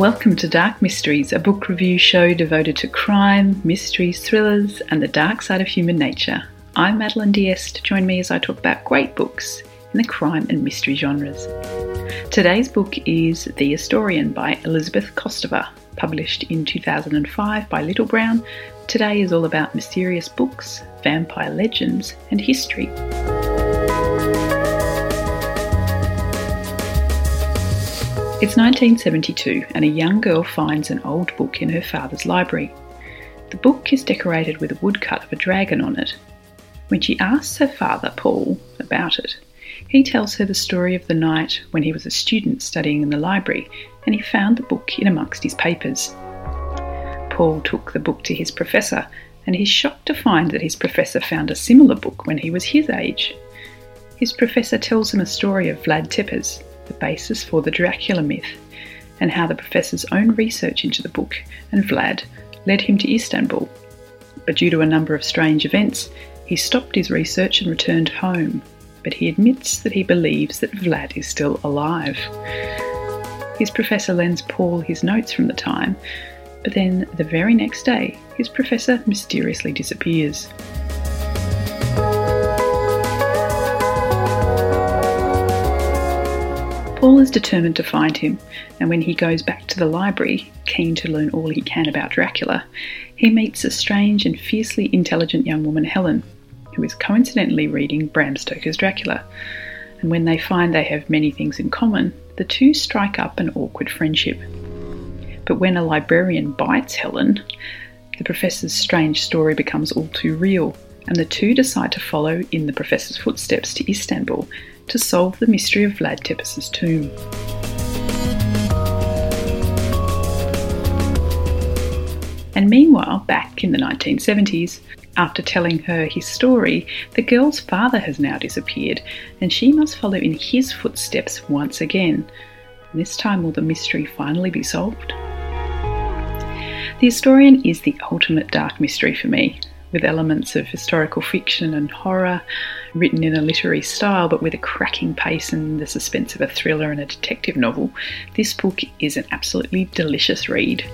Welcome to Dark Mysteries, a book review show devoted to crime, mysteries, thrillers, and the dark side of human nature. I'm Madeline Diest. Join me as I talk about great books in the crime and mystery genres. Today's book is The Historian by Elizabeth Kostova, published in 2005 by Little Brown. Today is all about mysterious books, vampire legends, and history. It's 1972, and a young girl finds an old book in her father's library. The book is decorated with a woodcut of a dragon on it. When she asks her father, Paul, about it, he tells her the story of the night when he was a student studying in the library and he found the book in amongst his papers. Paul took the book to his professor and he's shocked to find that his professor found a similar book when he was his age. His professor tells him a story of Vlad Tepes, the basis for the Dracula myth, and how the professor's own research into the book and Vlad led him to Istanbul. But due to a number of strange events, he stopped his research and returned home. But he admits that he believes that Vlad is still alive. His professor lends Paul his notes from the time, but then the very next day, his professor mysteriously disappears. Paul is determined to find him, and when he goes back to the library, keen to learn all he can about Dracula, he meets a strange and fiercely intelligent young woman, Helen, who is coincidentally reading Bram Stoker's Dracula. And when they find they have many things in common, the two strike up an awkward friendship. But when a librarian bites Helen, the professor's strange story becomes all too real, and the two decide to follow in the professor's footsteps to Istanbul to solve the mystery of Vlad Tepes' tomb. And meanwhile, back in the 1970s, after telling her his story, the girl's father has now disappeared, and she must follow in his footsteps once again. This time, will the mystery finally be solved? The Historian is the ultimate dark mystery for me, with elements of historical fiction and horror, written in a literary style but with a cracking pace and the suspense of a thriller and a detective novel, this book is an absolutely delicious read.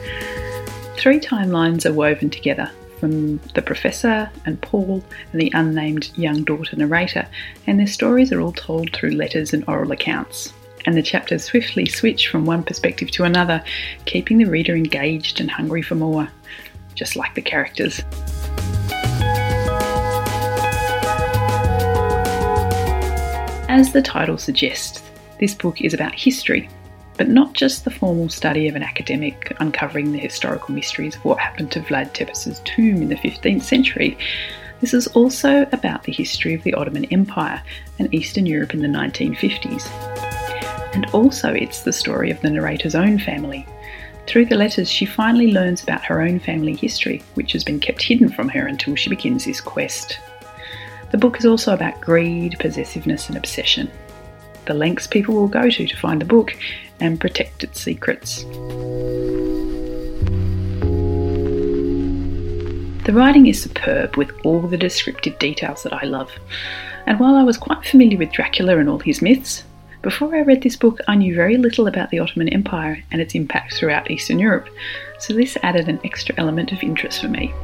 Three timelines are woven together from the professor and Paul and the unnamed young daughter narrator, and their stories are all told through letters and oral accounts. And the chapters swiftly switch from one perspective to another, keeping the reader engaged and hungry for more, just like the characters. As the title suggests, this book is about history, but not just the formal study of an academic uncovering the historical mysteries of what happened to Vlad Tepes' tomb in the 15th century. This is also about the history of the Ottoman Empire and Eastern Europe in the 1950s. And also, it's the story of the narrator's own family. Through the letters, she finally learns about her own family history, which has been kept hidden from her until she begins this quest. The book is also about greed, possessiveness, and obsession. The lengths people will go to to find the book and protect its secrets. The writing is superb with all the descriptive details that I love. And while I was quite familiar with Dracula and all his myths, before I read this book I knew very little about the Ottoman Empire and its impact throughout Eastern Europe, so this added an extra element of interest for me.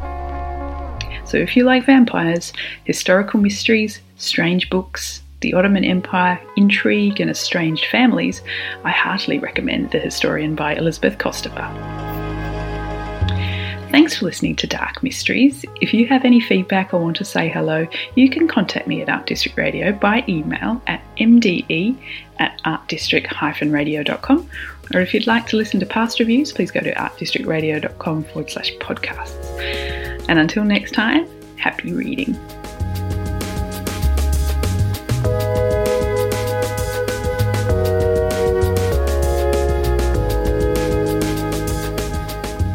So if you like vampires, historical mysteries, strange books, the Ottoman Empire, intrigue, and estranged families, I heartily recommend The Historian by Elizabeth Kostova. Thanks for listening to Dark Mysteries. If you have any feedback or want to say hello, you can contact me at Art District Radio by email at mde at artdistrict-radio.com. Or if you'd like to listen to past reviews, please go to artdistrictradio.com forward slash podcasts. And until next time, happy reading.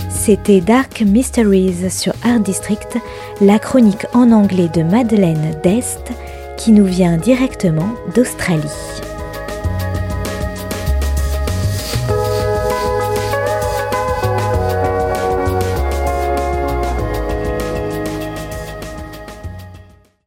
C'était Dark Mysteries sur Art District, la chronique en anglais de Madeleine Dest qui nous vient directement d'Australie.